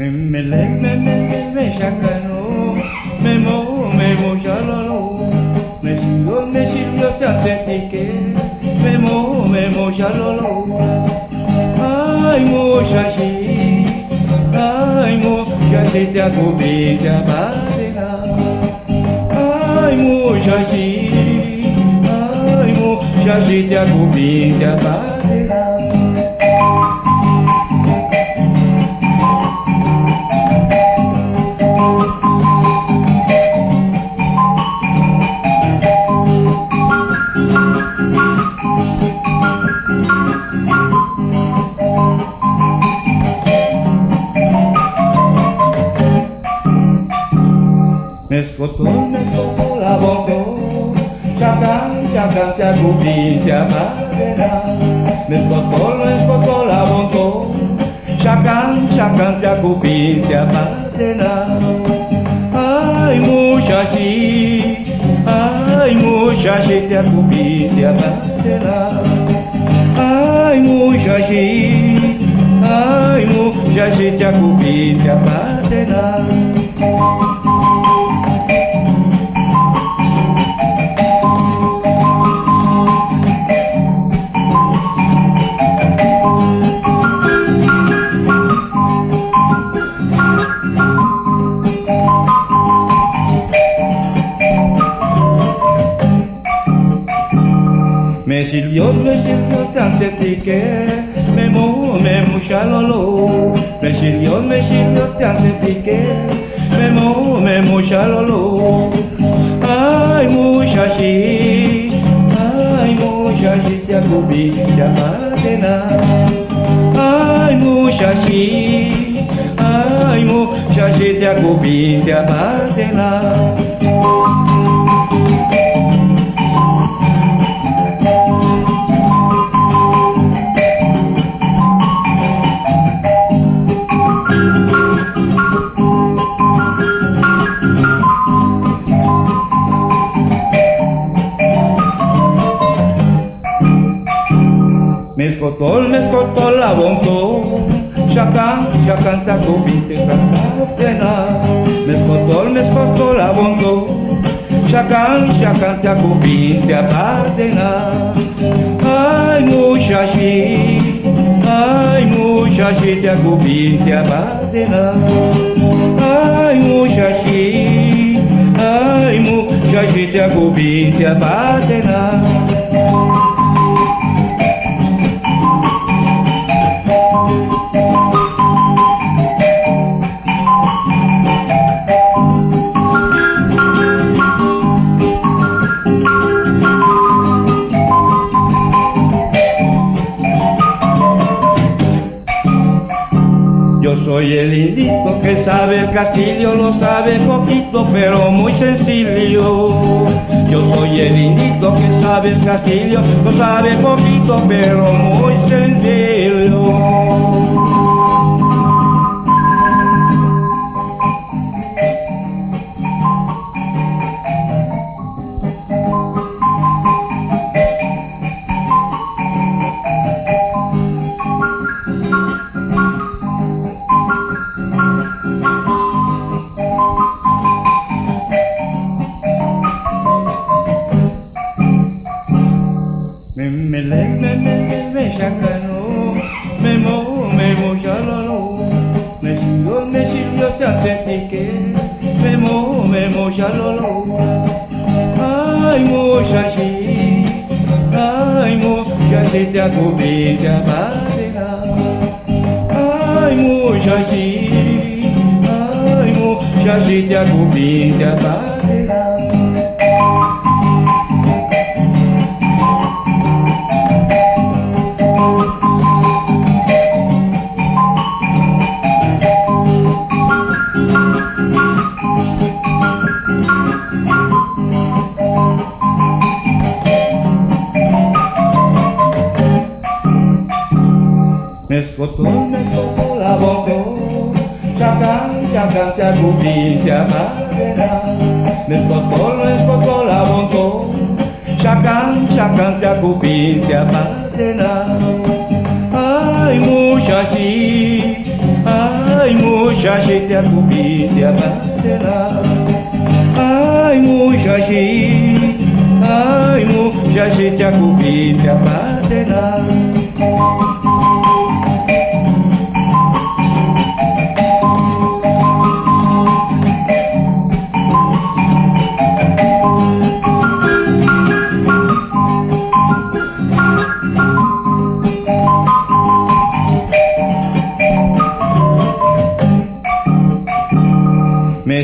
Με με λέγε με με με σιακανό Με μο με μο σιαλαλό Με σιλό με σιλό σιαθέτηκε Με μο με μο σιαλαλό Αι μο σιαχή Αι μο σιαχή τα κουμπή τα πάτηνα Αι μο σιαχή Αι μο σιαχή τα κουμπή τα πάτηνα Thank you. Jakarta ku bija madera Nes botol, nes botol abonto Shakan, shakan te ku bija madera Ai muchachi, Ay muchachi te ku bija madera Ai muchachi, ai muchachi te ku bija madera mouchalolo, mes chilios, mes chilios te hacen pique, me mou, me mouchalolo, ay muchachi, ay muchachi te acubi, te amatena, ay muchachi, ay muchachi te acubi, te amatena. Vitra Padena, ai Mujaji, ai Mujaji te agubitra Padena, ai Mujaji, ai Mujaji te agubitra Padena. chiquitito que sabe el castillo, lo sabe poquito, pero muy sencillo. Yo soy el indito que sabe el castillo, lo sabe poquito, pero muy sencillo. humilha, humilha, tá? cacatea cu mintea Ne spotol, ne spotol escola bontor Chacan, chacan, te-a cupit, te-a Ai, mușași, ai, mușași, te-a cupit, te-a patena Ai, mușași, ai, mușași, te-a te-a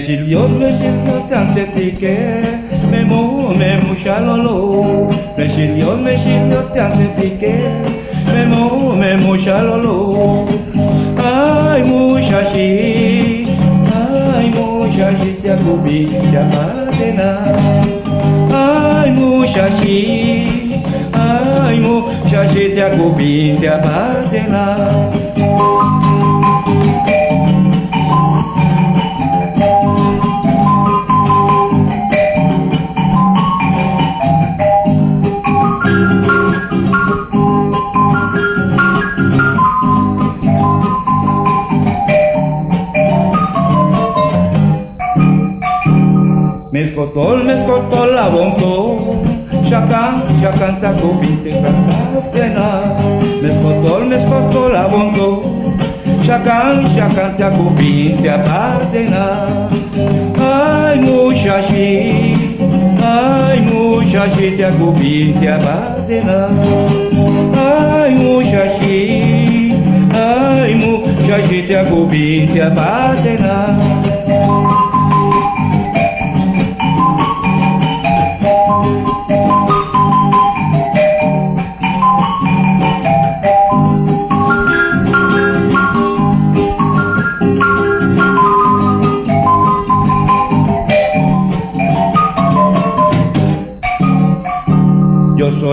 Me sirvió, me sirvió tan de tique, me mo, me mucha lolo. Me sirvió, me sirvió tan de tique, me mo, me mucha lolo. Ay, muchachi, ay, muchachita cubilla madena. Ay, muchachi, ay, muchachita Kotolne kotola wąto, szaka, szaka ta kobiety kratacena. Me kotolne kotola wąto, szaka, szaka ta kobiety kratacena. Aj muszasi, aj muszasi ta kobiety kratacena. Aj muszasi, aj muszasi ta kobiety kratacena.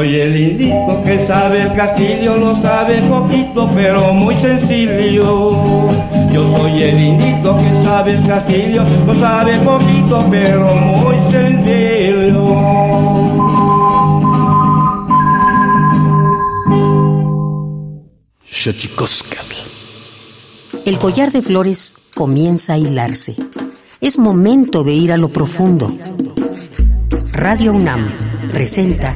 Soy el indito que sabe el castillo, lo sabe poquito, pero muy sencillo. Yo soy el indito que sabe el castillo, lo sabe poquito, pero muy sencillo. Xochicoscatl. El collar de flores comienza a hilarse. Es momento de ir a lo profundo. Radio UNAM presenta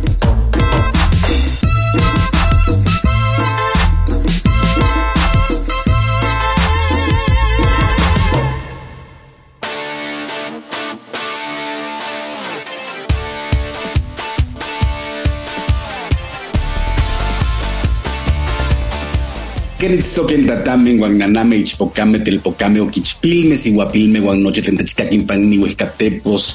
Kenitstoken tatamen guanganame ichpocame telpocame oquichpilme siguapilme guannoche tentechcaquin panni huescatepos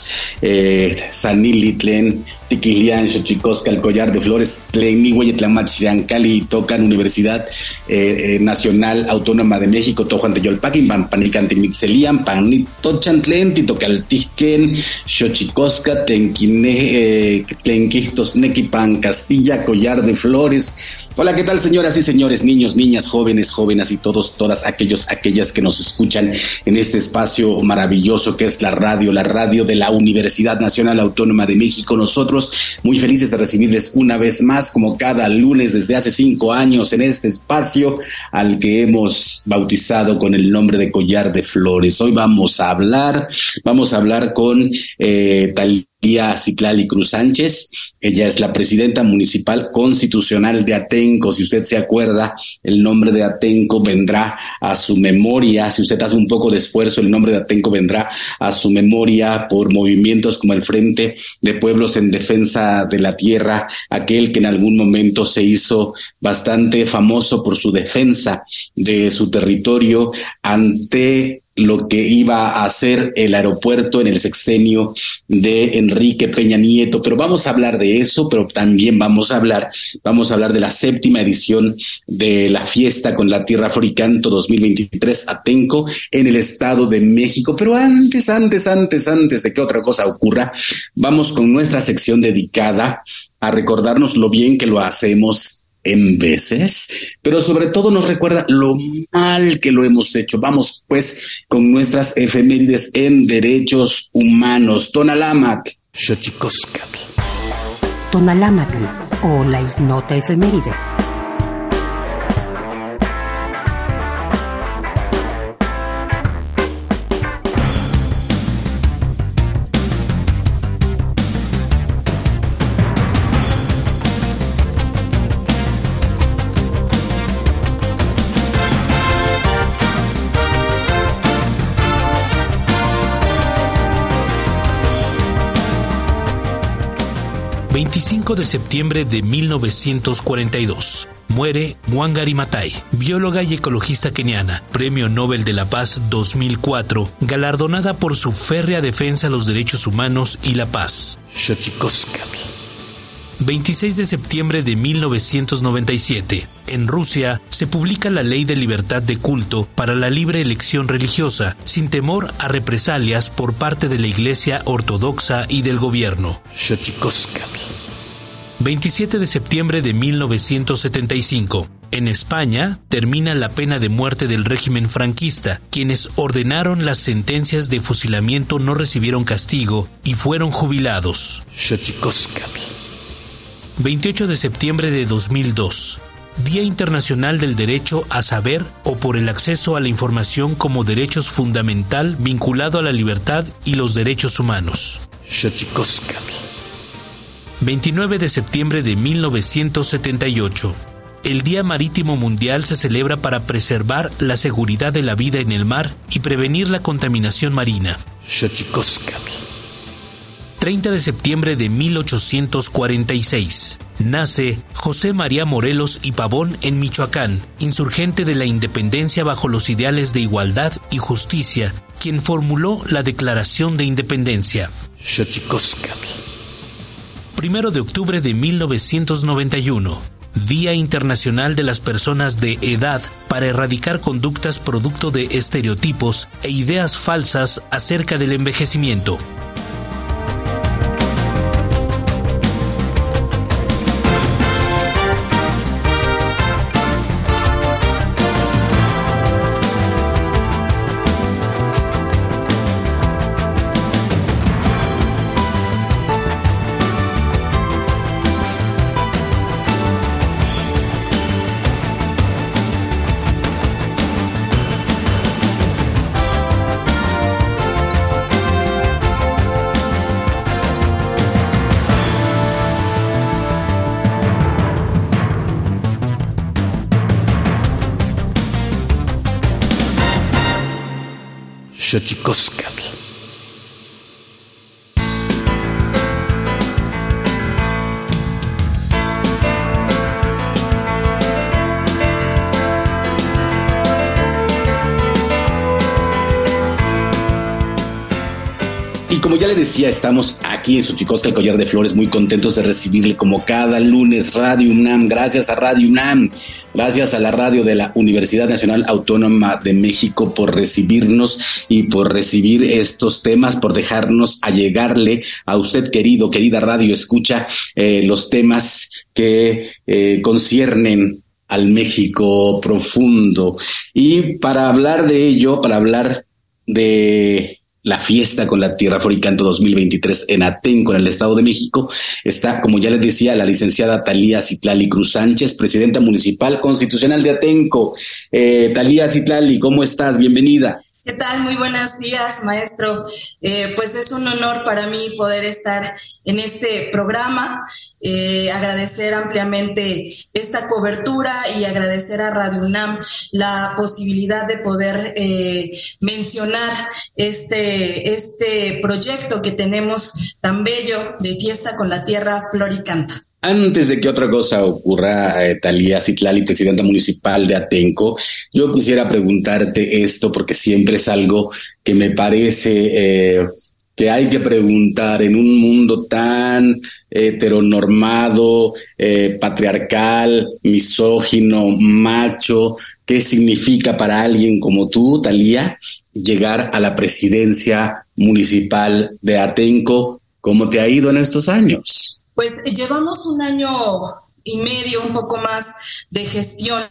tiquilian xochicosca el collar de flores tlen mihueye tlamachisiancali tocan Universidad eh, eh, Nacional Autónoma de México tojuan teyolpaquin pan panicantimixelian panit tochan tlen titocaltisquen xochicosca tenquine eh, tlenquistos nequipan Castilla collar de flores Hola, ¿qué tal, señoras y señores, niños, niñas, jóvenes, jóvenes y todos, todas aquellos, aquellas que nos escuchan en este espacio maravilloso que es la radio, la radio de la Universidad Nacional Autónoma de México. Nosotros muy felices de recibirles una vez más, como cada lunes desde hace cinco años, en este espacio al que hemos bautizado con el nombre de Collar de Flores. Hoy vamos a hablar, vamos a hablar con eh, Talía Ciclali Cruz Sánchez. Ella es la presidenta municipal constitucional de Atenco. Si usted se acuerda, el nombre de Atenco vendrá a su memoria. Si usted hace un poco de esfuerzo, el nombre de Atenco vendrá a su memoria por movimientos como el Frente de Pueblos en Defensa de la Tierra, aquel que en algún momento se hizo bastante famoso por su defensa de su territorio ante lo que iba a hacer el aeropuerto en el sexenio de Enrique Peña Nieto, pero vamos a hablar de eso, pero también vamos a hablar, vamos a hablar de la séptima edición de la fiesta con la Tierra Africanto 2023 Atenco en el Estado de México. Pero antes, antes, antes, antes de que otra cosa ocurra, vamos con nuestra sección dedicada a recordarnos lo bien que lo hacemos en veces, pero sobre todo nos recuerda lo mal que lo hemos hecho. Vamos pues con nuestras efemérides en derechos humanos. Tonalamat. Xochicoscatl. Tonalamatl o la ignota efeméride. 25 de septiembre de 1942. Muere Wangari Maathai, bióloga y ecologista keniana, Premio Nobel de la Paz 2004, galardonada por su férrea defensa a los derechos humanos y la paz. 26 de septiembre de 1997. En Rusia se publica la Ley de Libertad de Culto para la libre elección religiosa, sin temor a represalias por parte de la Iglesia Ortodoxa y del gobierno. 27 de septiembre de 1975. En España termina la pena de muerte del régimen franquista. Quienes ordenaron las sentencias de fusilamiento no recibieron castigo y fueron jubilados. 28 de septiembre de 2002. Día Internacional del Derecho a Saber o por el acceso a la información como derechos fundamental vinculado a la libertad y los derechos humanos. 29 de septiembre de 1978. El Día Marítimo Mundial se celebra para preservar la seguridad de la vida en el mar y prevenir la contaminación marina. 30 de septiembre de 1846. Nace José María Morelos y Pavón en Michoacán, insurgente de la independencia bajo los ideales de igualdad y justicia, quien formuló la Declaración de Independencia. Primero de octubre de 1991. Día Internacional de las Personas de Edad para erradicar conductas producto de estereotipos e ideas falsas acerca del envejecimiento. Xochicoscatl. Decía, estamos aquí en Xochicosca, el collar de flores, muy contentos de recibirle como cada lunes Radio UNAM. Gracias a Radio UNAM, gracias a la radio de la Universidad Nacional Autónoma de México por recibirnos y por recibir estos temas, por dejarnos allegarle a usted, querido, querida radio, escucha eh, los temas que eh, conciernen al México profundo. Y para hablar de ello, para hablar de la fiesta con la Tierra Floricanto 2023 en Atenco, en el Estado de México. Está, como ya les decía, la licenciada Talía Citlali Cruz Sánchez, presidenta municipal constitucional de Atenco. Eh, Talía Citlali, ¿cómo estás? Bienvenida. ¿Qué tal? Muy buenos días, maestro. Eh, pues es un honor para mí poder estar en este programa, eh, agradecer ampliamente esta cobertura y agradecer a Radio UNAM la posibilidad de poder eh, mencionar este, este proyecto que tenemos tan bello de Fiesta con la Tierra Floricanta. Antes de que otra cosa ocurra, eh, Talía Citlali, presidenta municipal de Atenco, yo quisiera preguntarte esto porque siempre es algo que me parece eh, que hay que preguntar en un mundo tan heteronormado, eh, patriarcal, misógino, macho, ¿qué significa para alguien como tú, Talía, llegar a la presidencia municipal de Atenco? ¿Cómo te ha ido en estos años? Pues llevamos un año y medio, un poco más de gestión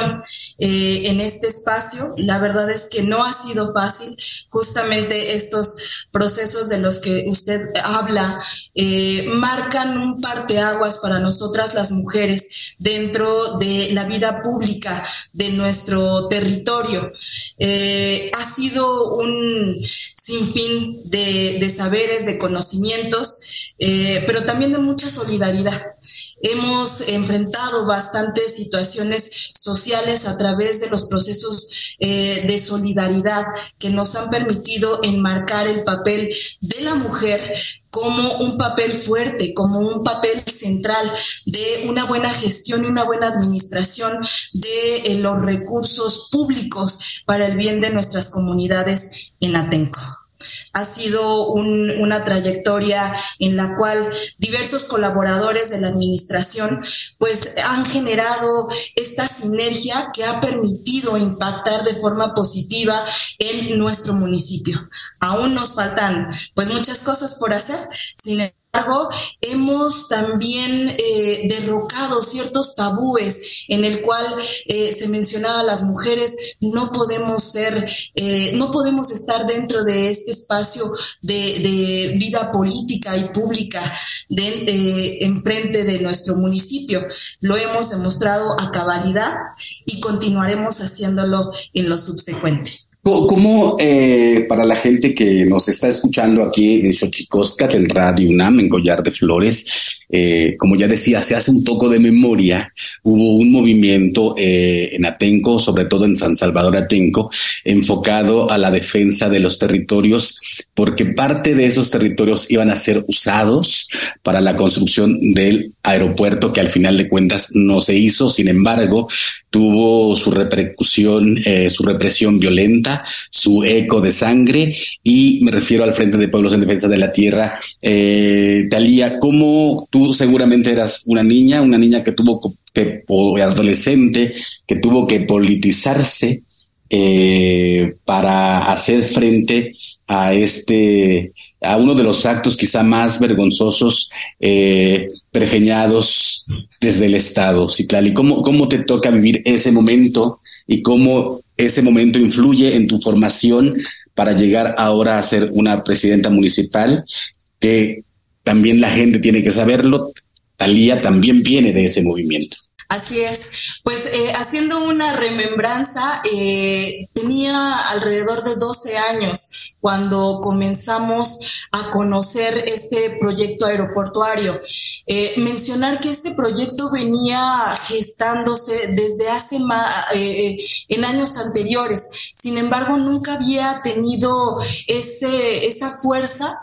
eh, en este espacio. La verdad es que no ha sido fácil. Justamente estos procesos de los que usted habla eh, marcan un parteaguas para nosotras las mujeres dentro de la vida pública de nuestro territorio. Eh, ha sido un sinfín de, de saberes, de conocimientos, pero también de mucha solidaridad. Hemos enfrentado bastantes situaciones sociales a través de los procesos eh, de solidaridad que nos han permitido enmarcar el papel de la mujer como un papel fuerte, como un papel central de una buena gestión y una buena administración de eh, los recursos públicos para el bien de nuestras comunidades en Atenco ha sido una trayectoria en la cual diversos colaboradores de la administración pues han generado esta sinergia que ha permitido impactar de forma positiva en nuestro municipio. Aún nos faltan pues muchas cosas por hacer, sin hemos también eh, derrocado ciertos tabúes en el cual eh, se mencionaba las mujeres no podemos ser, eh, no podemos estar dentro de este espacio de, vida política y pública de, enfrente de nuestro municipio. Lo hemos demostrado a cabalidad y continuaremos haciéndolo en lo subsecuente. ¿Cómo eh, para la gente que nos está escuchando aquí en Xochicoscat, en Radio UNAM, en Collar de Flores, eh, como ya decía, se hace un poco de memoria, hubo un movimiento eh, en Atenco, sobre todo en San Salvador Atenco, enfocado a la defensa de los territorios, porque parte de esos territorios iban a ser usados para la construcción del aeropuerto que al final de cuentas no se hizo, sin embargo, tuvo su repercusión, eh, su represión violenta, su eco de sangre, y me refiero al Frente de Pueblos en Defensa de la Tierra. Eh, Talía, ¿cómo tú seguramente eras una niña, una niña que tuvo que, adolescente, que tuvo que politizarse eh, para hacer frente a este a uno de los actos quizá más vergonzosos eh, pergeñados desde el Estado, Citlali. ¿Cómo, ¿Cómo te toca vivir ese momento y cómo ese momento influye en tu formación para llegar ahora a ser una presidenta municipal? Que también la gente tiene que saberlo. Talía también viene de ese movimiento. Así es. Pues eh, haciendo una remembranza, eh, tenía alrededor de 12 años cuando comenzamos a conocer este proyecto aeroportuario. Eh, mencionar que este proyecto venía gestándose desde hace más, en años anteriores. Sin embargo, nunca había tenido esa fuerza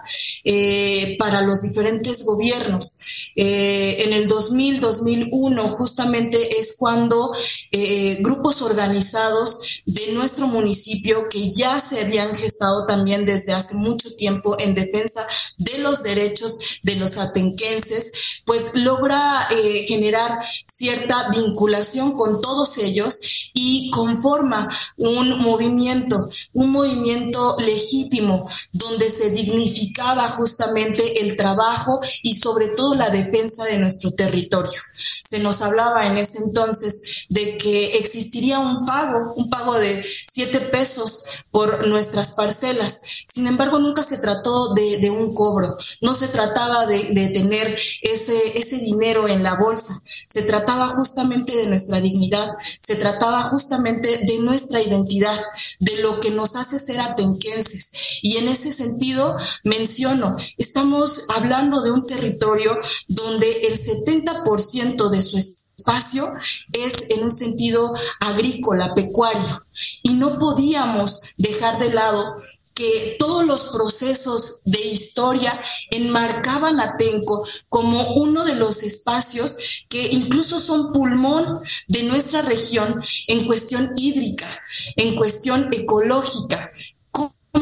para los diferentes gobiernos. En el 2000, 2001, justamente es cuando eh, grupos organizados de nuestro municipio que ya se habían gestado también desde hace mucho tiempo en defensa de los derechos de los atenquenses, pues logra eh, generar cierta vinculación con todos ellos y conforma un movimiento, un movimiento legítimo donde se dignificaba justamente el trabajo y sobre todo la defensa de nuestro territorio. Se nos hablaba en ese entonces de que existiría un pago, un pago de siete pesos por nuestras parcelas. Sin embargo, nunca se trató de, un cobro, no se trataba de, tener ese, ese dinero en la bolsa, se trataba justamente de nuestra dignidad, se trataba justamente de nuestra identidad, de lo que nos hace ser atenquenses. Y en ese sentido, menciono, estamos hablando de un territorio donde el 70% de su espacio es en un sentido agrícola, pecuario, y no podíamos dejar de lado que todos los procesos de historia enmarcaban a Tenco como uno de los espacios que incluso son pulmón de nuestra región en cuestión hídrica, en cuestión ecológica,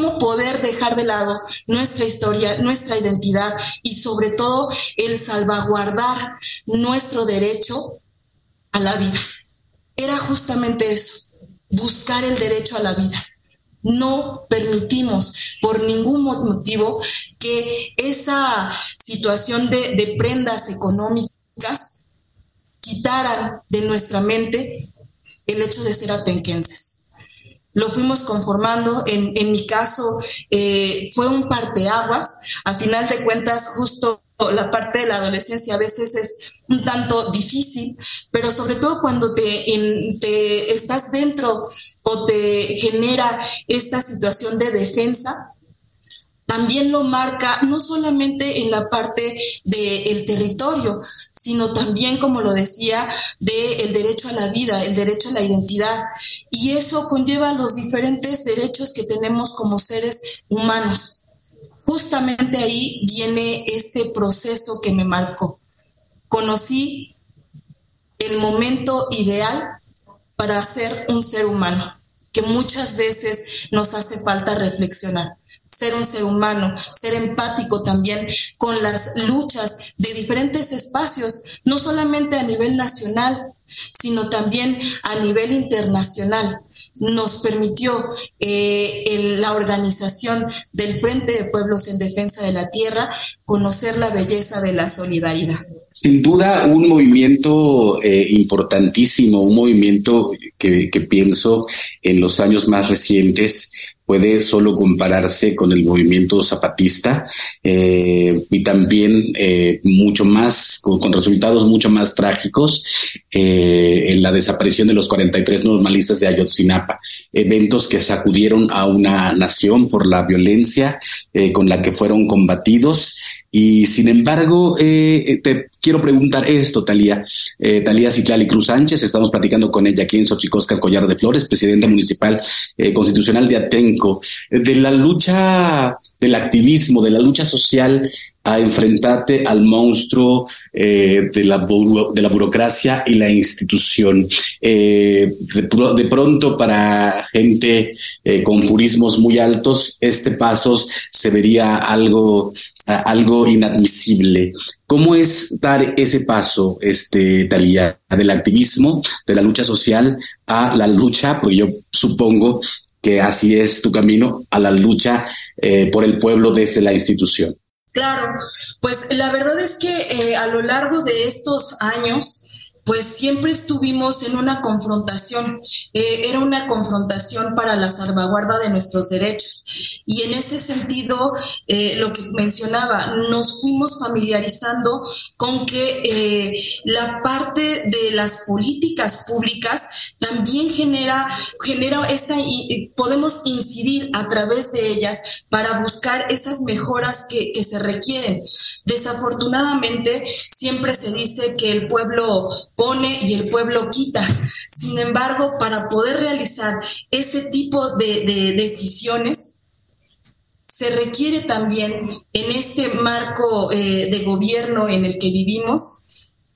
cómo poder dejar de lado nuestra historia, nuestra identidad y sobre todo el salvaguardar nuestro derecho a la vida. Era justamente eso, buscar el derecho a la vida. No permitimos por ningún motivo que esa situación de, prendas económicas quitaran de nuestra mente el hecho de ser atenquenses. Lo fuimos conformando, en, en mi caso eh, fue un parteaguas, a final de cuentas justo la parte de la adolescencia a veces es un tanto difícil, pero sobre todo cuando te, te estás dentro o te genera esta situación de defensa, también lo marca no solamente en la parte del territorio, sino también, como lo decía, del derecho a la vida, el derecho a la identidad. Y eso conlleva los diferentes derechos que tenemos como seres humanos. Justamente ahí viene este proceso que me marcó. Conocí el momento ideal para ser un ser humano, que muchas veces nos hace falta reflexionar ser un ser humano, ser empático también con las luchas de diferentes espacios, no solamente a nivel nacional, sino también a nivel internacional nos permitió eh, la organización del Frente de Pueblos en Defensa de la Tierra conocer la belleza de la solidaridad. Sin duda, un movimiento eh, importantísimo, un movimiento que, que, pienso en los años más recientes puede solo compararse con el movimiento zapatista eh, y también eh, mucho más, con, resultados mucho más trágicos eh, en la desaparición de los 43 normalistas de Ayotzinapa, eventos que sacudieron a una nación por la violencia con la que fueron combatidos y sin embargo, eh, te quiero preguntar esto, Talía. Eh, Talía Citlali Cruz Sánchez, estamos platicando con ella aquí en Xochicosca, Collar de Flores, presidenta municipal eh, constitucional de Atenco, de la lucha del activismo, de la lucha social a enfrentarte al monstruo eh, de, la de la burocracia y la institución. Eh, de, pronto, para gente eh, con purismos muy altos, este paso se vería algo, algo inadmisible. ¿Cómo es dar ese paso, este, Talía, del activismo, de la lucha social a la lucha, porque yo supongo que así es tu camino, a la lucha por el pueblo desde la institución? Claro, pues la verdad es que eh, a lo largo de estos años, pues siempre estuvimos en una confrontación, eh, era una confrontación para la salvaguarda de nuestros derechos. Y en ese sentido, eh, lo que mencionaba, nos fuimos familiarizando con que la parte de las políticas públicas también genera, genera esta, podemos incidir a través de ellas para buscar esas mejoras que, que se requieren. Desafortunadamente, siempre se dice que el pueblo pone y el pueblo quita. Sin embargo, para poder realizar ese tipo de, de decisiones, se requiere también en este marco eh, de gobierno en el que vivimos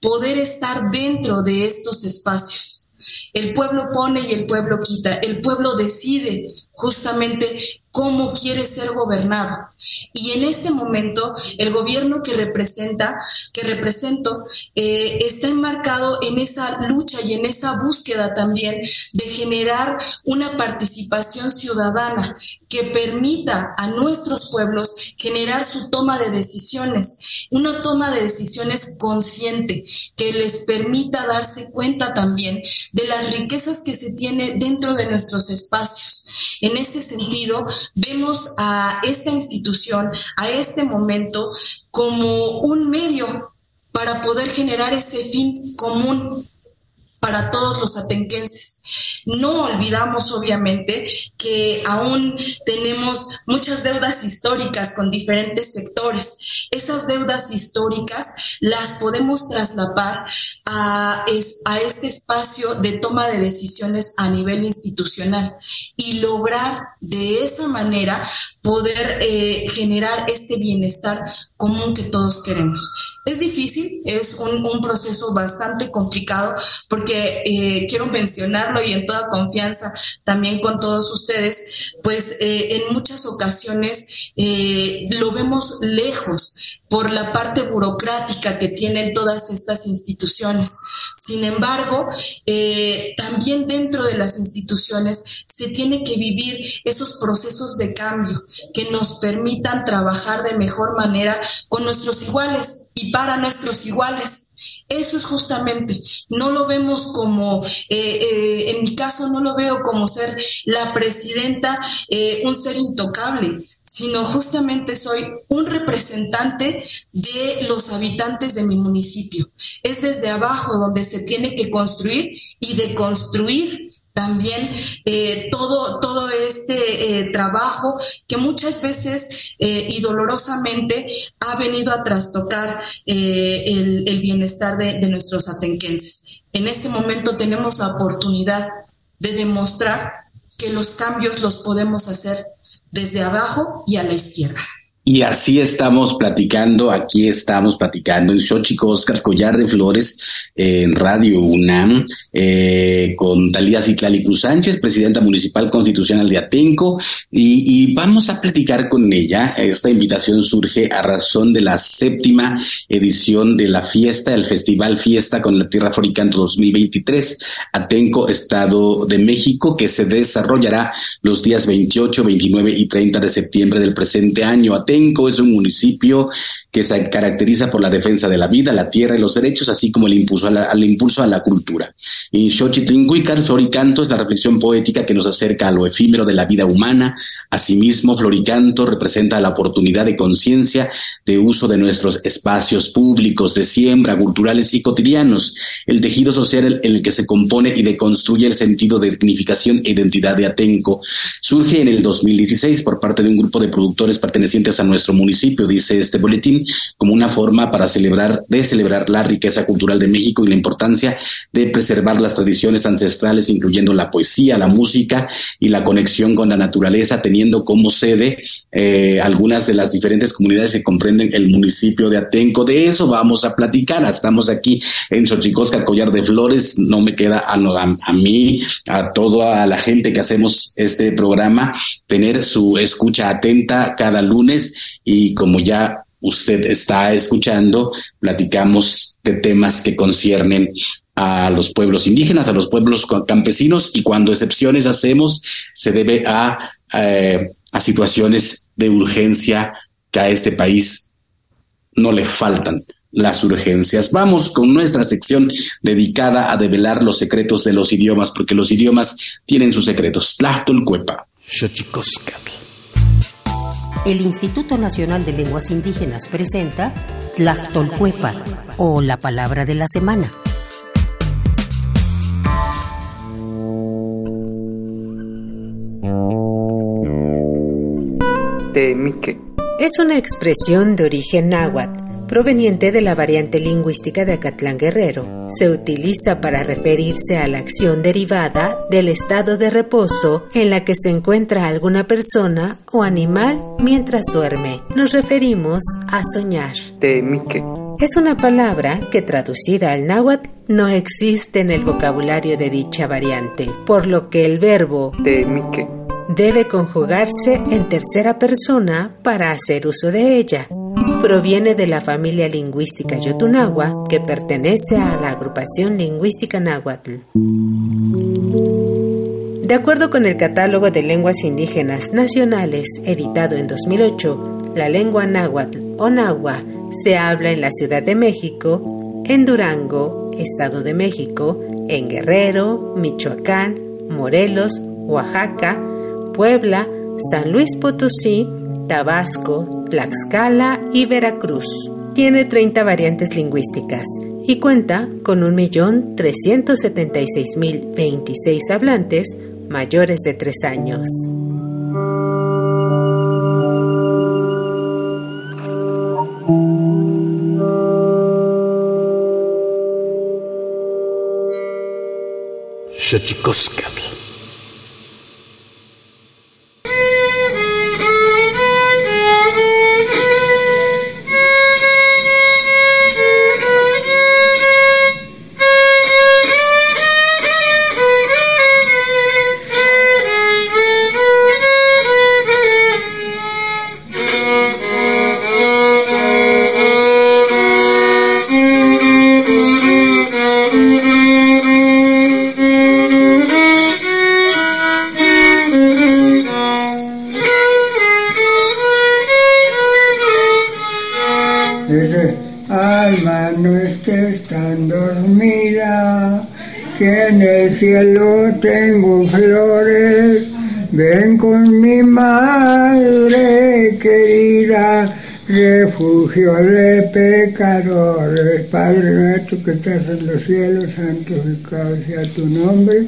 poder estar dentro de estos espacios el pueblo pone y el pueblo quita. El pueblo decide justamente cómo quiere ser gobernado. Y en este momento, el gobierno que representa, que represento, eh, está enmarcado en esa lucha y en esa búsqueda también de generar una participación ciudadana que permita a nuestros pueblos generar su toma de decisiones, una toma de decisiones consciente que les permita darse cuenta también de las riquezas que se tiene dentro de nuestros espacios. En ese sentido, vemos a esta institución, a este momento, como un medio para poder generar ese fin común para todos los atenquenses. No olvidamos, obviamente, que aún tenemos muchas deudas históricas con diferentes sectores. Esas deudas históricas las podemos trasladar a, este espacio de toma de decisiones a nivel institucional y lograr de esa manera poder eh, generar este bienestar común que todos queremos. Es difícil, es un, proceso bastante complicado porque eh, quiero y en toda confianza también con todos ustedes, pues eh, en muchas ocasiones eh, lo vemos lejos por la parte burocrática que tienen todas estas instituciones. Sin embargo, también dentro de las instituciones se tiene que vivir esos procesos de cambio que nos permitan trabajar de mejor manera con nuestros iguales y para nuestros iguales. Eso es justamente, no lo vemos como, eh, eh, en mi caso no lo veo como ser la presidenta, eh, un ser intocable, sino justamente soy un representante de los habitantes de mi municipio. Es desde abajo donde se tiene que construir y deconstruir también eh, todo, todo este eh, trabajo que muchas veces eh, y dolorosamente ha venido a trastocar el, el, bienestar de, de nuestros atenquenses. En este momento tenemos la oportunidad de demostrar que los cambios los podemos hacer desde abajo y a la izquierda. Y así estamos platicando, aquí estamos platicando en Xochicoscar Oscar Collar de Flores, en Radio UNAM, eh, con Talía Citlali Cruz Sánchez, presidenta municipal constitucional de Atenco, y, vamos a platicar con ella. Esta invitación surge a razón de la séptima edición de la fiesta, el Festival Fiesta con la Tierra Floricanto 2023, Atenco, Estado de México, que se desarrollará los días 28, 29 y 30 de septiembre del presente año. Atenco es un municipio que se caracteriza por la defensa de la vida, la tierra y los derechos, así como el impulso a la, impulso a la cultura. Y Xochitlinguical, Floricanto, es la reflexión poética que nos acerca a lo efímero de la vida humana. Asimismo, Floricanto representa la oportunidad de conciencia de uso de nuestros espacios públicos, de siembra, culturales y cotidianos, el tejido social en el que se compone y deconstruye el sentido de dignificación e identidad de Atenco. Surge en el 2016 por parte de un grupo de productores pertenecientes a nuestro municipio, dice este boletín, como una forma para celebrar, de celebrar la riqueza cultural de México y la importancia de preservar las tradiciones ancestrales, incluyendo la poesía, la música y la conexión con la naturaleza, teniendo como sede eh, algunas de las diferentes comunidades que comprenden el municipio de Atenco. De eso vamos a platicar. Estamos aquí en Xochicosca, Collar de Flores. No me queda a, a, a mí, a toda la gente que hacemos este programa, tener su escucha atenta cada lunes y como ya usted está escuchando, platicamos de temas que conciernen a los pueblos indígenas, a los pueblos campesinos y cuando excepciones hacemos se debe a, eh, a situaciones de urgencia que a este país no le faltan las urgencias. Vamos con nuestra sección dedicada a develar los secretos de los idiomas, porque los idiomas tienen sus secretos. Tlachtolcuepa el Instituto Nacional de Lenguas Indígenas presenta Tlactolcuepa o la palabra de la semana. Es una expresión de origen náhuatl proveniente de la variante lingüística de Acatlán Guerrero. Se utiliza para referirse a la acción derivada del estado de reposo en la que se encuentra alguna persona o animal mientras duerme. Nos referimos a soñar. Es una palabra que traducida al náhuatl no existe en el vocabulario de dicha variante, por lo que el verbo debe conjugarse en tercera persona para hacer uso de ella proviene de la familia lingüística Yotunagua, que pertenece a la agrupación lingüística náhuatl. De acuerdo con el Catálogo de Lenguas Indígenas Nacionales, editado en 2008, la lengua náhuatl o nahua se habla en la Ciudad de México, en Durango, Estado de México, en Guerrero, Michoacán, Morelos, Oaxaca, Puebla, San Luis Potosí, Tabasco, Tlaxcala y Veracruz. Tiene 30 variantes lingüísticas y cuenta con 1.376.026 hablantes mayores de 3 años. Xochicoscatl tengo flores. Ven con mi madre querida, refugio de pecadores. Padre nuestro que estás en los cielos, santificado sea tu nombre.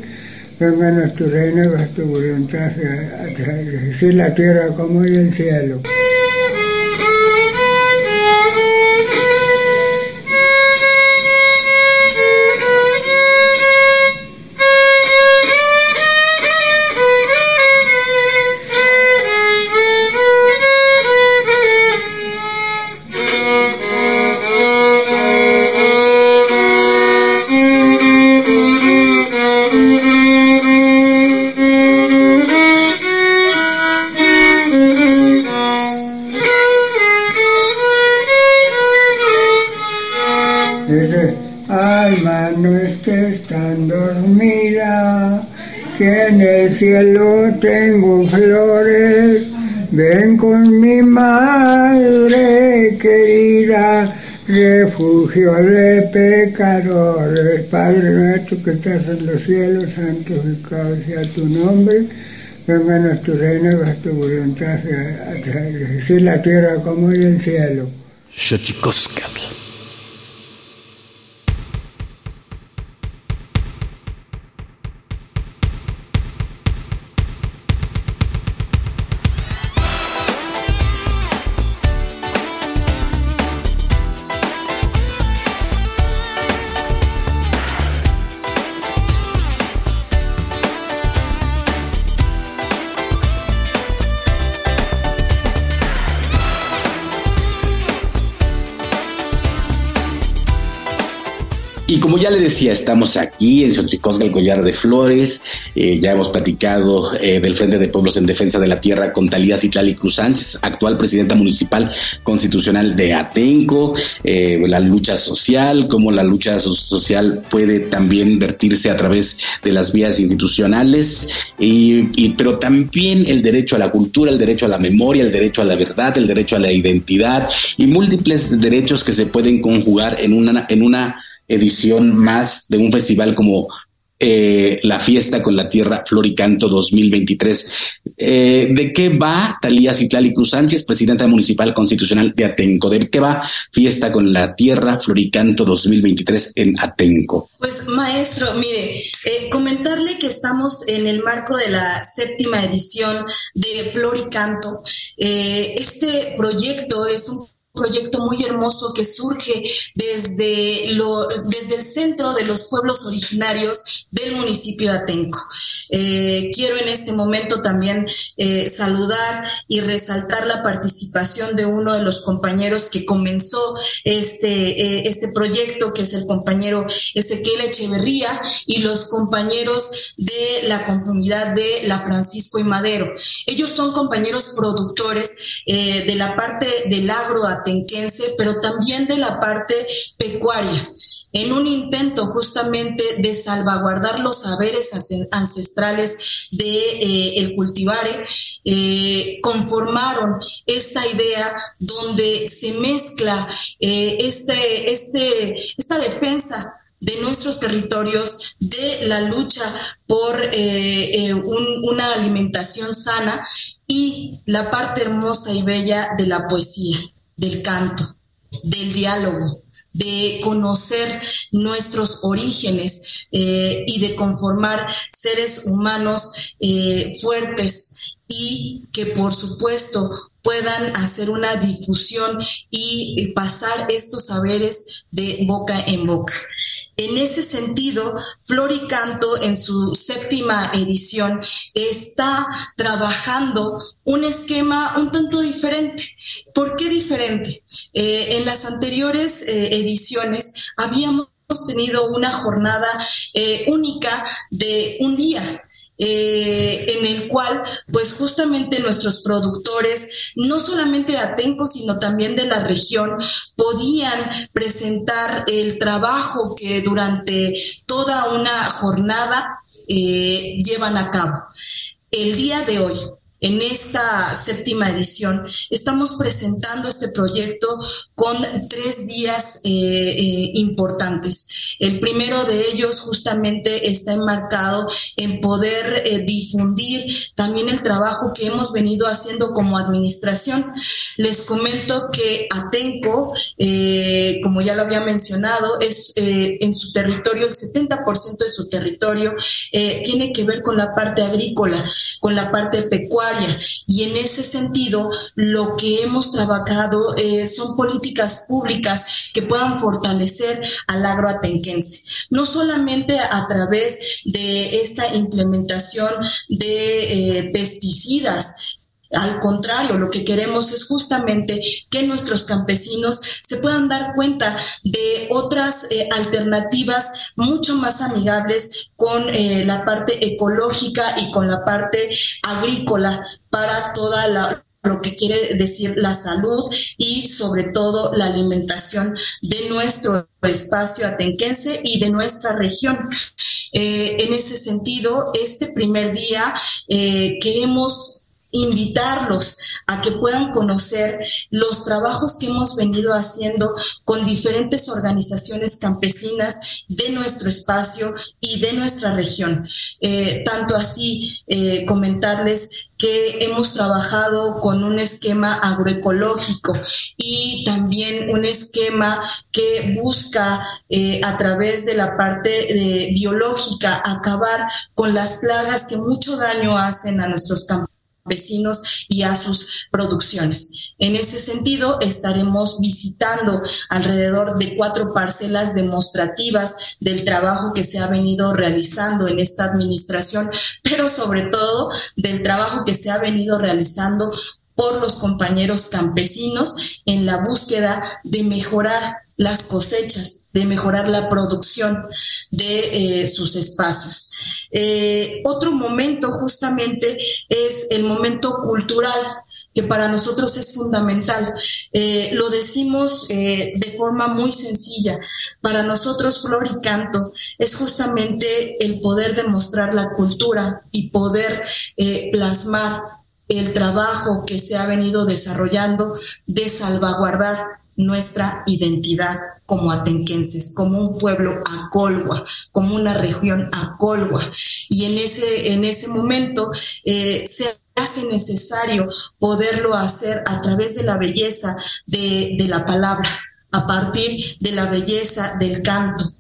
Venga a tu reino, a tu voluntad, así la tierra como en el cielo. Cielo tengo flores, ven con mi madre querida, refugio de pecadores. Padre nuestro que estás en los cielos, santificado sea tu nombre. Venga a tu reino, a tu voluntad, así la tierra como en el cielo. Como ya le decía, estamos aquí en Xochicosca, el collar de flores. Eh, ya hemos platicado eh, del Frente de Pueblos en Defensa de la Tierra con Talía Citlali Cruz Sánchez, actual presidenta municipal constitucional de Atenco, eh, la lucha social, cómo la lucha social puede también vertirse a través de las vías institucionales, y, pero también el derecho a la cultura, el derecho a la memoria, el derecho a la verdad, el derecho a la identidad y múltiples derechos que se pueden conjugar en una, en una edición más de un festival como eh, la fiesta con la tierra Floricanto 2023. Eh, ¿De qué va Talía Citlali Cruz Sánchez, presidenta municipal constitucional de Atenco? ¿De qué va fiesta con la tierra Floricanto 2023 en Atenco? Pues maestro, mire, eh, comentarle que estamos en el marco de la séptima edición de Floricanto. este proyecto es un proyecto muy hermoso que surge desde, desde el centro de los pueblos originarios del municipio de Atenco. Eh, quiero en este momento también eh, saludar y resaltar la participación de uno de los compañeros que comenzó este, eh, este proyecto, que es el compañero Ezequiel Echeverría, y los compañeros de la comunidad de La Francisco y Madero. Ellos son compañeros productores de la parte del agro pero también de la parte pecuaria, en un intento justamente de salvaguardar los saberes ancestrales de eh, el cultivare, eh, conformaron esta idea donde se mezcla eh, este, este, esta defensa de nuestros territorios, de la lucha por una alimentación sana y la parte hermosa y bella de la poesía del canto, del diálogo, de conocer nuestros orígenes eh, y de conformar seres humanos eh, fuertes y que por supuesto puedan hacer una difusión y pasar estos saberes de boca en boca. En ese sentido, Floricanto en su séptima edición está trabajando un esquema un tanto diferente. ¿Por qué diferente? Eh, en las anteriores eh, ediciones habíamos tenido una jornada eh, única de un día, eh, en el cual pues justamente nuestros productores, no solamente de Atenco, sino también de la región, podían presentar el trabajo que durante toda una jornada eh, llevan a cabo. El día de hoy, en esta séptima edición, estamos presentando este proyecto con tres días eh, eh, importantes. El primero de ellos justamente está enmarcado en poder eh, difundir también el trabajo que hemos venido haciendo como administración. Les comento que Atenco, como ya lo había mencionado, es en su territorio, el 70% de su territorio tiene que ver con la parte agrícola, con la parte pecuaria y en ese sentido, lo que hemos trabajado eh, son políticas públicas que puedan fortalecer al agroatenquense, no solamente a través de esta implementación de eh, pesticidas al contrario, lo que queremos es justamente que nuestros campesinos se puedan dar cuenta de otras eh, alternativas mucho más amigables con eh, la parte ecológica y con la parte agrícola para toda la lo que quiere decir la salud y sobre todo la alimentación de nuestro espacio atenquense y de nuestra región. Eh, en ese sentido, este primer día queremos invitarlos a que puedan conocer los trabajos que hemos venido haciendo con diferentes organizaciones campesinas de nuestro espacio y de nuestra región. Eh, tanto así, eh, comentarles que hemos trabajado con un esquema agroecológico y también un esquema que busca eh, a través de la parte biológica acabar con las plagas que mucho daño hacen a nuestros campos vecinos y a sus producciones. En ese sentido, estaremos visitando alrededor de cuatro parcelas demostrativas del trabajo que se ha venido realizando en esta administración, pero sobre todo del trabajo que se ha venido realizando por los compañeros campesinos en la búsqueda de mejorar las cosechas, de mejorar la producción de eh, sus espacios. Eh, otro momento justamente es el momento cultural que para nosotros es fundamental. Eh, lo decimos de forma muy sencilla. Para nosotros Flor y Canto es justamente el poder demostrar la cultura y poder plasmar el trabajo que se ha venido desarrollando de salvaguardar nuestra identidad como atenquenses, como un pueblo acolwa, como una región acolwa. Y en ese, en ese momento eh, se hace necesario poderlo hacer a través de la belleza de, de la palabra, a partir de la belleza del canto,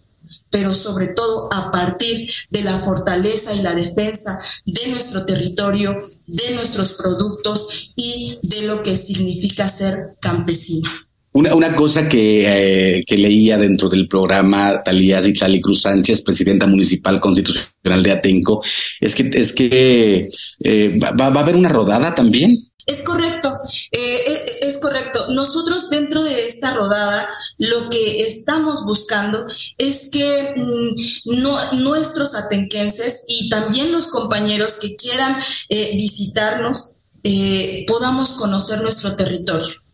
pero sobre todo a partir de la fortaleza y la defensa de nuestro territorio, de nuestros productos y de lo que significa ser campesino. Una, cosa que, eh, que, leía dentro del programa Talía Zitlali Cruz Sánchez, presidenta municipal constitucional de Atenco, es que es que eh, va, a haber una rodada también. Es correcto, eh, es correcto. Nosotros dentro de esta rodada lo que estamos buscando es que mm, no, nuestros atenquenses y también los compañeros que quieran visitarnos podamos conocer nuestro territorio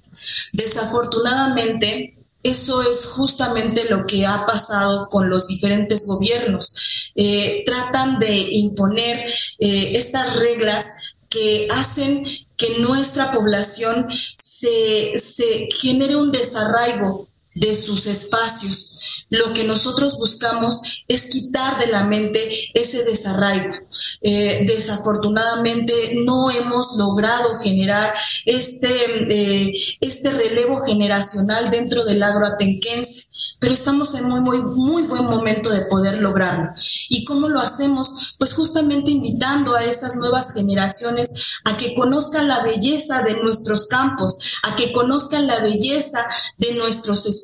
Desafortunadamente, eso es justamente lo que ha pasado con los diferentes gobiernos. Eh, tratan de imponer eh, estas reglas que hacen que nuestra población se, se genere un desarraigo de sus espacios. Lo que nosotros buscamos es quitar de la mente ese desarraigo. Eh, desafortunadamente no hemos logrado generar este, eh, este relevo generacional dentro del agroatenquense pero estamos en muy, muy, muy buen momento de poder lograrlo. ¿Y cómo lo hacemos? Pues justamente invitando a esas nuevas generaciones a que conozcan la belleza de nuestros campos, a que conozcan la belleza de nuestros espacios.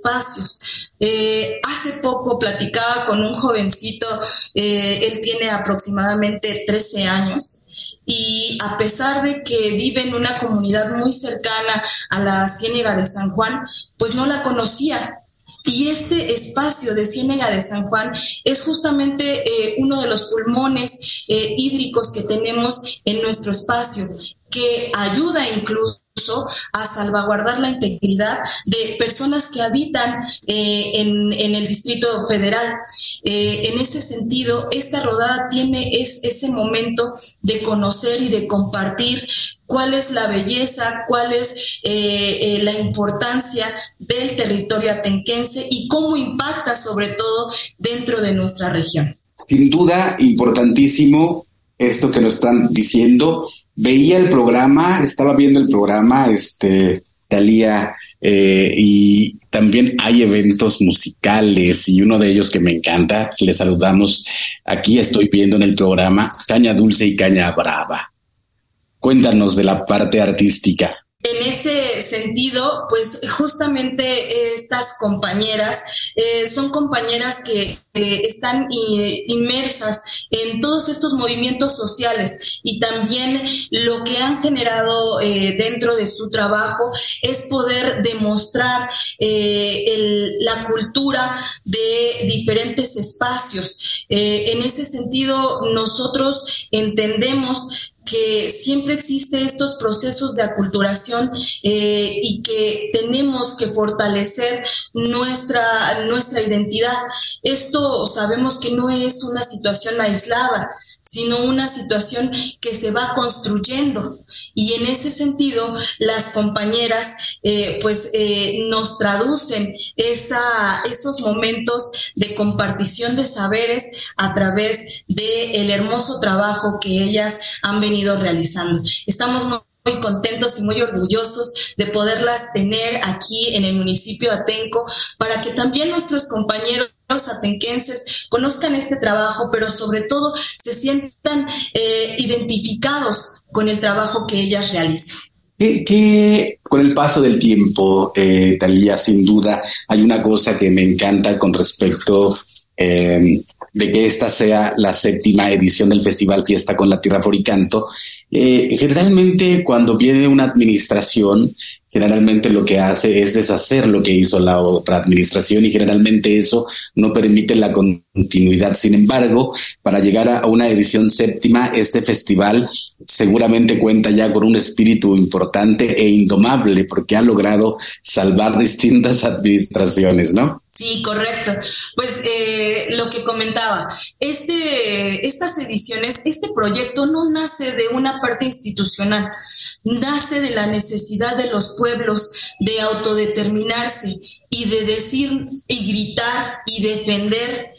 Eh, hace poco platicaba con un jovencito, eh, él tiene aproximadamente 13 años, y a pesar de que vive en una comunidad muy cercana a la Ciénaga de San Juan, pues no la conocía. Y este espacio de Ciénega de San Juan es justamente eh, uno de los pulmones hídricos que tenemos en nuestro espacio, que ayuda incluso a salvaguardar la integridad de personas que habitan eh, en, el Distrito Federal. Eh, en ese sentido, esta rodada tiene es, ese momento de conocer y de compartir cuál es la belleza, cuál es eh, la importancia del territorio atenquense y cómo impacta sobre todo dentro de nuestra región. Sin duda, importantísimo esto que nos están diciendo. Veía el programa, estaba viendo el programa, este, Talía, eh, y también hay eventos musicales y uno de ellos que me encanta, le saludamos, aquí estoy viendo en el programa Caña Dulce y Caña Brava. Cuéntanos de la parte artística. En ese sentido, pues justamente estas compañeras eh, son compañeras que están inmersas en todos estos movimientos sociales y también lo que han generado eh, dentro de su trabajo es poder demostrar eh, la cultura de diferentes espacios. en ese sentido, nosotros entendemos que siempre existe estos procesos de aculturación eh, y que tenemos que fortalecer nuestra, nuestra identidad. Esto sabemos que no es una situación aislada, sino una situación que se va construyendo. Y en ese sentido, las compañeras eh, pues eh, nos traducen esa, esos momentos de compartición de saberes a través del el hermoso trabajo que ellas han venido realizando. Estamos muy contentos y muy orgullosos de poderlas tener aquí en el municipio Atenco para que también nuestros compañeros atenquenses conozcan este trabajo, pero sobre todo se sientan eh, identificados con el trabajo que ellas realizan. Que, con el paso del tiempo, eh, Talía, sin duda, hay una cosa que me encanta con respecto eh, de que esta sea la séptima edición del Festival Fiesta con la Tierra Foricanto. Eh, generalmente cuando viene una administración, generalmente lo que hace es deshacer lo que hizo la otra administración y generalmente eso no permite la continuidad. Sin embargo, para llegar a una edición séptima, este festival seguramente cuenta ya con un espíritu importante e indomable porque ha logrado salvar distintas administraciones, ¿no? Sí, correcto. Pues eh, lo que comentaba, este, estas ediciones, este proyecto no nace de una parte institucional, nace de la necesidad de los pueblos de autodeterminarse y de decir y gritar y defender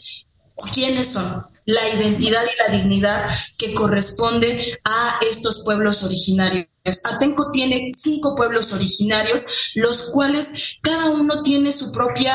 quiénes son, la identidad y la dignidad que corresponde a estos pueblos originarios. Atenco tiene cinco pueblos originarios, los cuales cada uno tiene su propia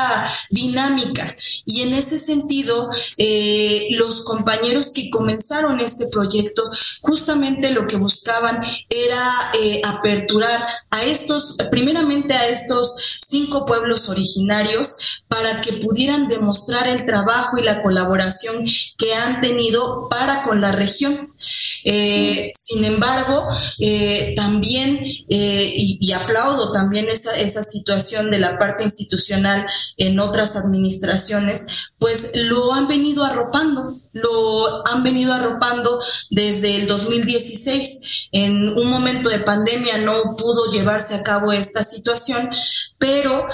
dinámica. Y en ese sentido, eh, los compañeros que comenzaron este proyecto, justamente lo que buscaban era eh, aperturar a estos, primeramente a estos cinco pueblos originarios, para que pudieran demostrar el trabajo y la colaboración que han tenido para con la región. Eh, sin embargo, eh, también, eh, y, aplaudo también esa, esa situación de la parte institucional en otras administraciones, pues lo han venido arropando, lo han venido arropando desde el 2016. En un momento de pandemia no pudo llevarse a cabo esta situación, pero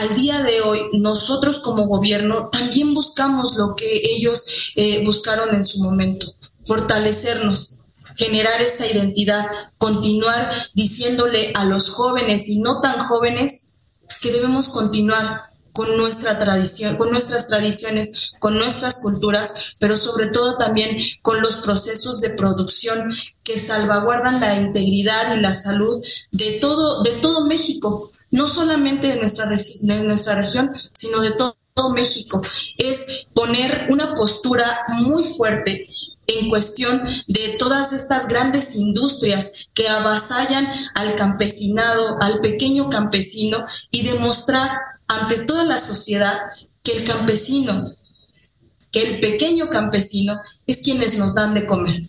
al día de hoy nosotros como gobierno también buscamos lo que ellos buscaron en su momento fortalecernos, generar esta identidad, continuar diciéndole a los jóvenes y no tan jóvenes que debemos continuar con nuestra tradición, con nuestras tradiciones, con nuestras culturas, pero sobre todo también con los procesos de producción que salvaguardan la integridad y la salud de todo, de todo México, no solamente de nuestra, de nuestra región, sino de todo México. Es poner una postura muy fuerte en cuestión de todas estas grandes industrias que avasallan al campesinado, al pequeño campesino y demostrar ante toda la sociedad que el campesino, que el pequeño campesino es quienes nos dan de comer.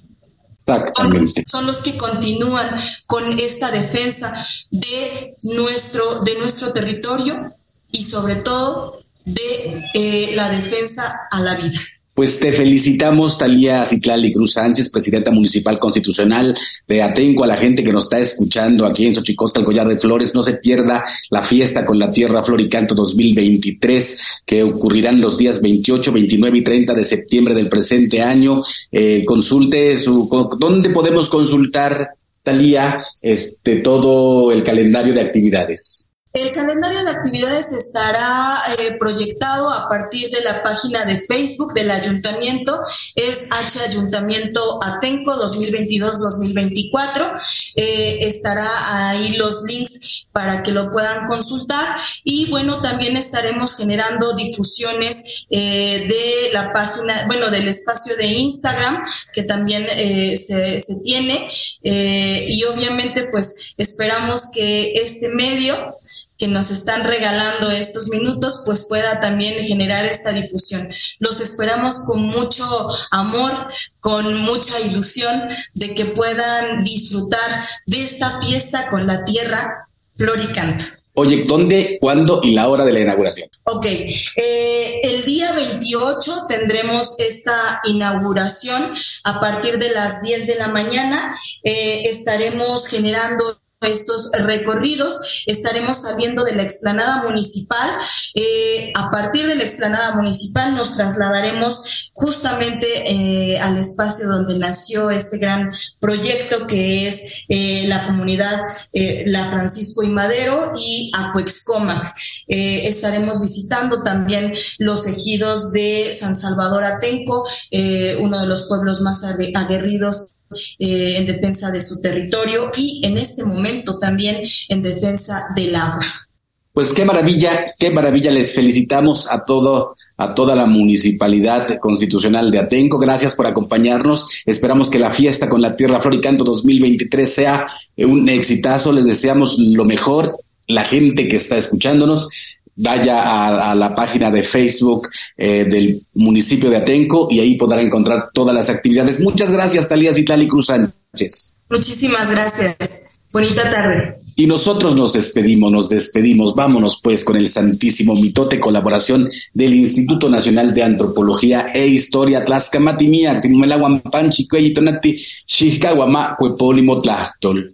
Exactamente. Son los que continúan con esta defensa de nuestro, de nuestro territorio y sobre todo de eh, la defensa a la vida. Pues te felicitamos, Talía Citlali Cruz Sánchez, presidenta municipal constitucional de Atenco, a la gente que nos está escuchando aquí en Xochicosca, el Collar de Flores. No se pierda la fiesta con la Tierra Floricanto 2023, que ocurrirán los días 28, 29 y 30 de septiembre del presente año. Eh, consulte su, ¿dónde podemos consultar, Talía, este, todo el calendario de actividades? El calendario de actividades estará eh, proyectado a partir de la página de Facebook del ayuntamiento, es H Ayuntamiento Atenco 2022-2024. Eh, estará ahí los links para que lo puedan consultar. Y bueno, también estaremos generando difusiones eh, de la página, bueno, del espacio de Instagram que también se, se, tiene. Y obviamente pues esperamos que este medio que nos están regalando estos minutos, pues pueda también generar esta difusión. Los esperamos con mucho amor, con mucha ilusión de que puedan disfrutar de esta fiesta con la tierra floricanta. Oye, ¿dónde, cuándo y la hora de la inauguración? Ok, eh, el día 28 tendremos esta inauguración a partir de las 10 de la mañana. Eh, estaremos generando estos recorridos. Estaremos saliendo de la explanada municipal. Eh, a partir de la explanada municipal nos trasladaremos justamente eh, al espacio donde nació este gran proyecto que es eh, la comunidad La Francisco y Madero y Acuexcomac. estaremos visitando también los ejidos de San Salvador Atenco, uno de los pueblos más aguerridos eh, en defensa de su territorio y en este momento también en defensa del agua. Pues qué maravilla, qué maravilla. Les felicitamos a todo a toda la municipalidad constitucional de Atenco. Gracias por acompañarnos. Esperamos que la fiesta con la Tierra Floricanto 2023 sea un exitazo. Les deseamos lo mejor. La gente que está escuchándonos vaya a, la página de Facebook eh, del municipio de Atenco y ahí podrá encontrar todas las actividades. Muchas gracias, Talía Citlali Cruz Sánchez. Muchísimas gracias. Bonita tarde. Y nosotros nos despedimos, nos despedimos. Vámonos pues con el Santísimo Mitote, colaboración del Instituto Nacional de Antropología e Historia Tlaxcamatimia, Tinumelaguampanchi, Cueyitonati, Xixcahuama, Cuepólimo Tlachtol.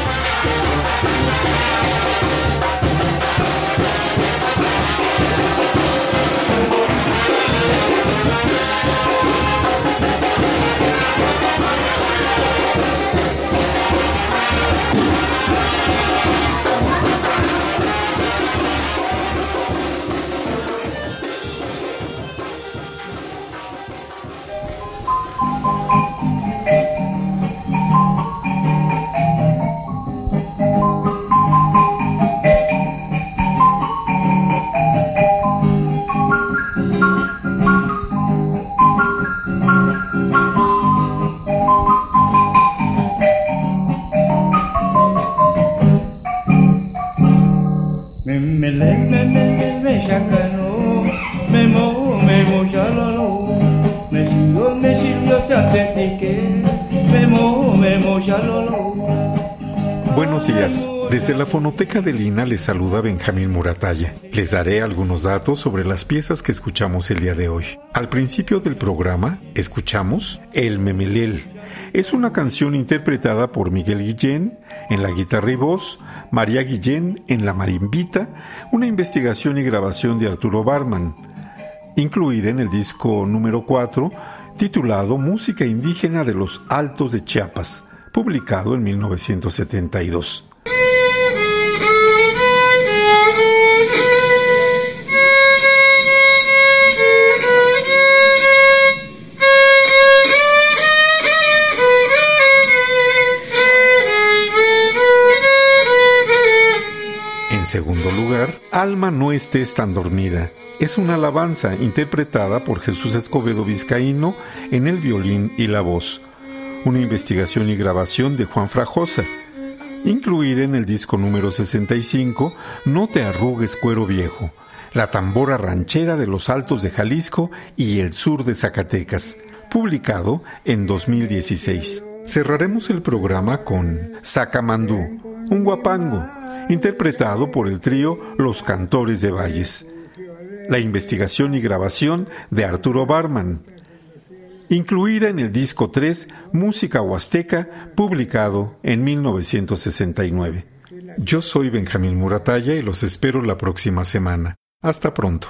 Buenos días. Desde la fonoteca de Lina les saluda Benjamín Muratalla. Les daré algunos datos sobre las piezas que escuchamos el día de hoy. Al principio del programa, escuchamos El Memelel. Es una canción interpretada por Miguel Guillén en la guitarra y voz, María Guillén en la marimbita, una investigación y grabación de Arturo Barman, incluida en el disco número 4 titulado Música Indígena de los Altos de Chiapas, publicado en 1972. Segundo lugar, Alma no estés tan dormida. Es una alabanza interpretada por Jesús Escobedo Vizcaíno en el violín y la voz una investigación y grabación de Juan Frajosa, incluida en el disco número 65, No te arrugues cuero viejo, la tambora ranchera de los altos de Jalisco y el sur de Zacatecas, publicado en 2016. Cerraremos el programa con Sacamandú, un guapango, interpretado por el trío Los Cantores de Valles. La investigación y grabación de Arturo Barman, incluida en el disco 3 Música Huasteca, publicado en 1969. Yo soy Benjamín Muratalla y los espero la próxima semana. Hasta pronto.